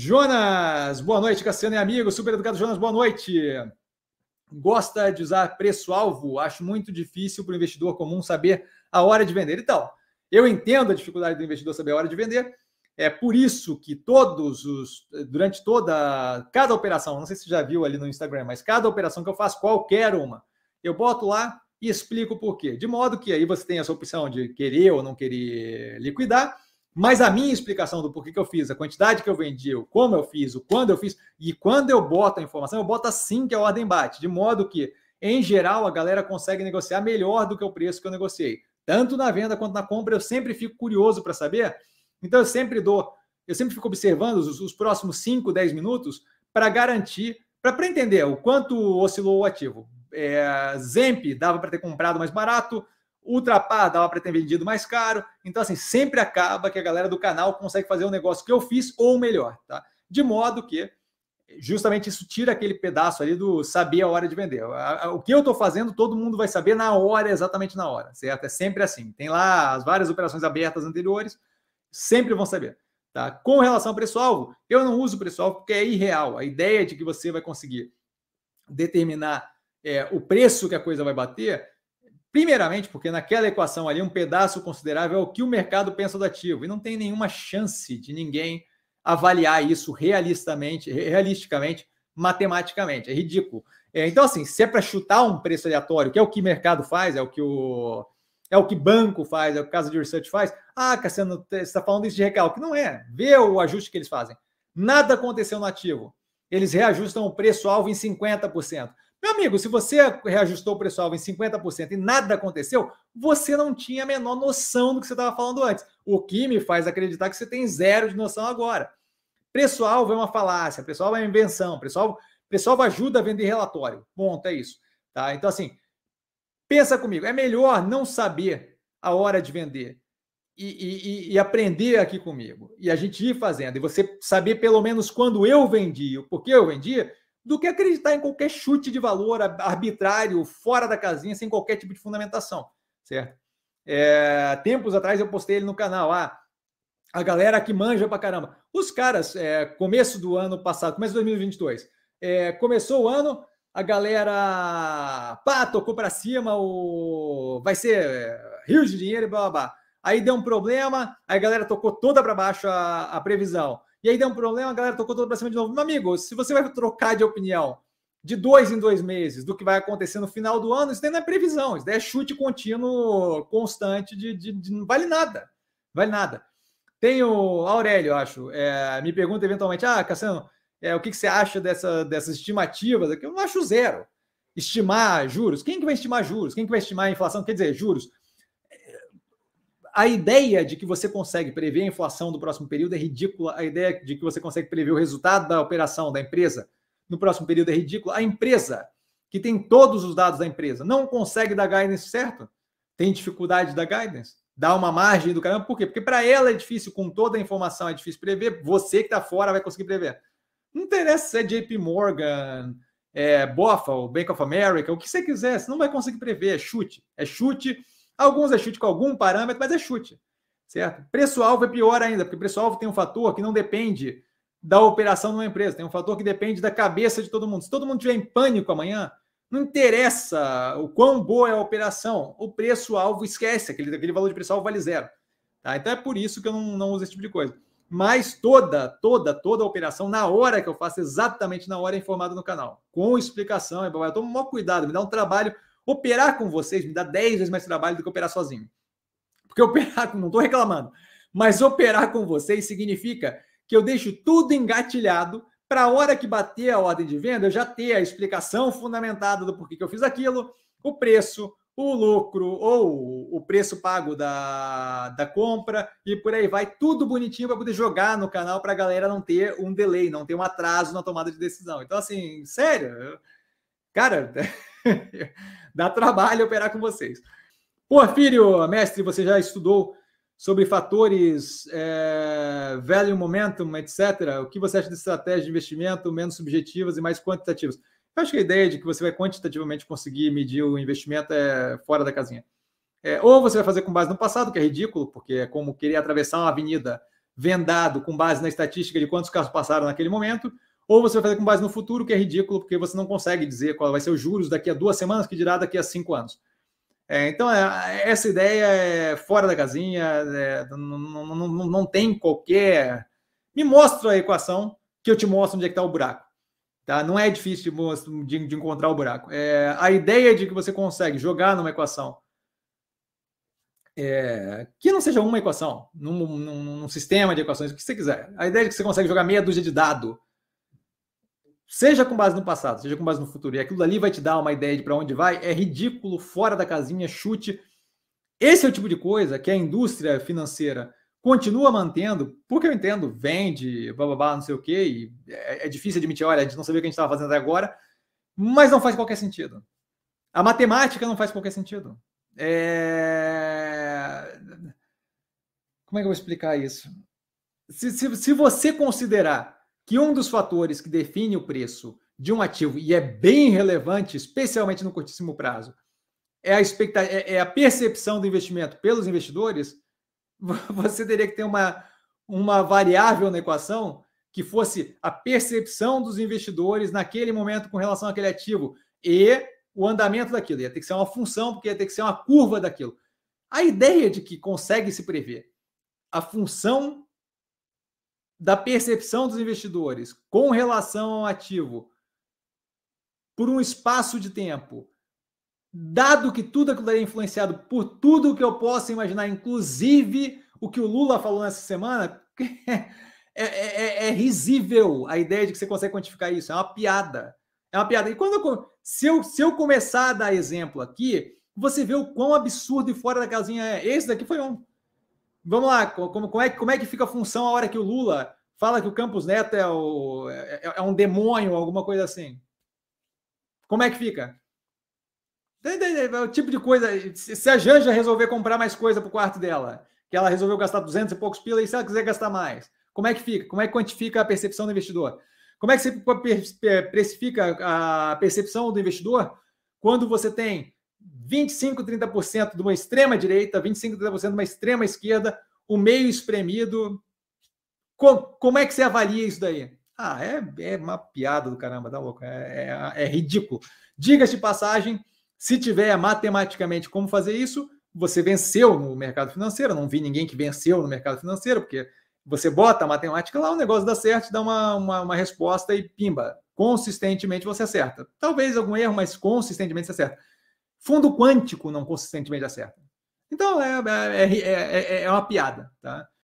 Jonas, boa noite, Cassiano e amigo. Super educado, Jonas, boa noite. Gosta de usar preço-alvo? Acho muito difícil para o investidor comum saber a hora de vender. Então, eu entendo a dificuldade do investidor saber a hora de vender. É por isso que todos os, durante toda, cada operação, não sei se você já viu ali no Instagram, mas cada operação que eu faço, qualquer uma, eu boto lá e explico por quê. De modo que aí você tem essa opção de querer ou não querer liquidar mas a minha explicação do porquê que eu fiz, a quantidade que eu vendi, o como eu fiz, o quando eu fiz, e quando eu boto a informação, eu boto assim que a ordem bate, de modo que, em geral, a galera consegue negociar melhor do que o preço que eu negociei. Tanto na venda quanto na compra, eu sempre fico curioso para saber. Então, eu sempre dou, eu sempre fico observando os, os próximos 5, 10 minutos para garantir, para entender o quanto oscilou o ativo. É, Zemp dava para ter comprado mais barato, Ultrapar dava para ter vendido mais caro. Então, assim, sempre acaba que a galera do canal consegue fazer um negócio que eu fiz ou melhor, tá? De modo que justamente isso tira aquele pedaço ali do saber a hora de vender. O que eu estou fazendo, todo mundo vai saber na hora, exatamente na hora, certo? É sempre assim. Tem lá as várias operações abertas anteriores, sempre vão saber. Tá? Com relação ao preço-alvo, eu não uso preço-alvo porque é irreal. A ideia de que você vai conseguir determinar é, o preço que a coisa vai bater Primeiramente, porque naquela equação ali, um pedaço considerável é o que o mercado pensa do ativo, e não tem nenhuma chance de ninguém avaliar isso realistamente, realisticamente, matematicamente. É ridículo. É, então, assim, se é para chutar um preço aleatório, que é o que o mercado faz, é o que o é o que banco faz, é o que casa de research faz. Ah, Cassiano, você está falando isso de recalque. Não é. Vê o ajuste que eles fazem. Nada aconteceu no ativo. Eles reajustam o preço-alvo em 50%. Meu amigo, se você reajustou o preço-alvo em 50% e nada aconteceu, você não tinha a menor noção do que você estava falando antes. O que me faz acreditar que você tem zero de noção agora. Preço-alvo é uma falácia, preço-alvo é uma invenção, preço-alvo preço ajuda a vender relatório. Ponto, é isso. Tá? Então, assim, pensa comigo, é melhor não saber a hora de vender e, e, e, aprender aqui comigo. E a gente ir fazendo. E você saber pelo menos quando eu vendi, o porquê eu vendia, do que acreditar em qualquer chute de valor arbitrário, fora da casinha, sem qualquer tipo de fundamentação, certo? É, tempos atrás eu postei ele no canal, ah, a galera que manja pra caramba. Os caras, é, começo do ano passado, começo de 2022, é, começou o ano, a galera, pá, tocou para cima, o vai ser é, rios de dinheiro e blá, blá, blá. Aí deu um problema, aí a galera tocou toda para baixo a, a previsão. E aí deu um problema, a galera tocou todo para cima de novo. Meu amigo, se você vai trocar de opinião de dois em dois meses do que vai acontecer no final do ano, isso daí não é previsão, isso daí é chute contínuo, constante, de, de, de não vale nada. Vale nada. Tem o Aurélio, acho, é, me pergunta eventualmente, ah, Cassiano, é, o que, que você acha dessa, dessas estimativas aqui? Eu não acho zero. Estimar juros, quem que vai estimar juros? Quem que vai estimar inflação? Quer dizer, juros a ideia de que você consegue prever a inflação do próximo período é ridícula. A ideia de que você consegue prever o resultado da operação da empresa no próximo período é ridícula. A empresa, que tem todos os dados da empresa, não consegue dar guidance certo, tem dificuldade da guidance, dá uma margem do caramba. Por quê? Porque para ela é difícil, com toda a informação, é difícil prever. Você que está fora vai conseguir prever. Não interessa se é JP Morgan, é, Bofa, Bank of America, o que você quiser, você não vai conseguir prever. É chute. É chute Alguns é chute com algum parâmetro, mas é chute, certo? Preço-alvo é pior ainda, porque preço-alvo tem um fator que não depende da operação de uma empresa, tem um fator que depende da cabeça de todo mundo. Se todo mundo tiver em pânico amanhã, não interessa o quão boa é a operação, o preço-alvo esquece, aquele, aquele valor de preço-alvo vale zero. Tá? Então é por isso que eu não, não uso esse tipo de coisa. Mas toda, toda, toda a operação, na hora que eu faço, exatamente na hora, é informado no canal. Com explicação, eu tomo maior cuidado, me dá um trabalho Operar com vocês me dá 10 vezes mais trabalho do que operar sozinho. Porque operar, não estou reclamando, mas operar com vocês significa que eu deixo tudo engatilhado para a hora que bater a ordem de venda, eu já ter a explicação fundamentada do porquê que eu fiz aquilo, o preço, o lucro ou o preço pago da, da compra e por aí vai, tudo bonitinho para poder jogar no canal para a galera não ter um delay, não ter um atraso na tomada de decisão. Então, assim, sério, cara, Dá trabalho operar com vocês. Porfírio, mestre, você já estudou sobre fatores, é, value momentum, etc. O que você acha de estratégia de investimento menos subjetivas e mais quantitativas? Eu acho que a ideia de que você vai quantitativamente conseguir medir o investimento é fora da casinha. É, ou você vai fazer com base no passado, que é ridículo, porque é como querer atravessar uma avenida vendado com base na estatística de quantos casos passaram naquele momento, ou você vai fazer com base no futuro, que é ridículo, porque você não consegue dizer qual vai ser os juros daqui a duas semanas, que dirá daqui a cinco anos. É, então, é, essa ideia é fora da casinha, é, não, não, não, não, tem qualquer. Me mostra a equação que eu te mostro onde é que está o buraco. Tá? Não é difícil de, de, encontrar o buraco. É, a ideia de que você consegue jogar numa equação é, que não seja uma equação, num, num, num, sistema de equações, o que você quiser. A ideia de que você consegue jogar meia dúzia de dado, seja com base no passado, seja com base no futuro, e aquilo ali vai te dar uma ideia de para onde vai, é ridículo, fora da casinha, chute. Esse é o tipo de coisa que a indústria financeira continua mantendo, porque eu entendo, vende, blá, não sei o quê, é, é difícil admitir, olha, a gente não sabia o que a gente estava fazendo até agora, mas não faz qualquer sentido. A matemática não faz qualquer sentido. É... Como é que eu vou explicar isso? Se, se, se você considerar que um dos fatores que define o preço de um ativo, e é bem relevante, especialmente no curtíssimo prazo, é a, expectativa, é, é a percepção do investimento pelos investidores, você teria que ter uma, uma variável na equação que fosse a percepção dos investidores naquele momento com relação àquele ativo e o andamento daquilo. Ia ter que ser uma função, porque ia ter que ser uma curva daquilo. A ideia de que consegue se prever a função da percepção dos investidores com relação ao ativo por um espaço de tempo, dado que tudo aquilo é influenciado por tudo que eu possa imaginar, inclusive o que o Lula falou nessa semana, é, é, é, é risível a ideia de que você consegue quantificar isso. É uma piada. É uma piada. E quando eu, se, eu, se eu começar a dar exemplo aqui, você vê o quão absurdo e fora da casinha é. Esse daqui foi um. Vamos lá, como, como, é, como é que fica a função a hora que o Lula fala que o Campos Neto é, o, é, é um demônio, alguma coisa assim? Como é que fica? É o tipo de coisa. Se a Janja resolver comprar mais coisa para o quarto dela, que ela resolveu gastar 200 e poucos pila, e se ela quiser gastar mais, como é que fica? Como é que quantifica a percepção do investidor? Como é que você precifica a percepção do investidor quando você tem 25, 30% de uma extrema direita, 25, 30% de uma extrema esquerda, o meio espremido? Como é que você avalia isso daí? Ah, é, é uma piada do caramba, tá louco? É, é, é ridículo. Diga-se de passagem, se tiver matematicamente como fazer isso, você venceu no mercado financeiro. não vi ninguém que venceu no mercado financeiro, porque você bota a matemática lá, o negócio dá certo, dá uma, uma, uma, resposta e pimba, consistentemente você acerta. Talvez algum erro, mas consistentemente você acerta. Fundo quântico não consistentemente acerta. Então é, é, é, é uma piada. Tá?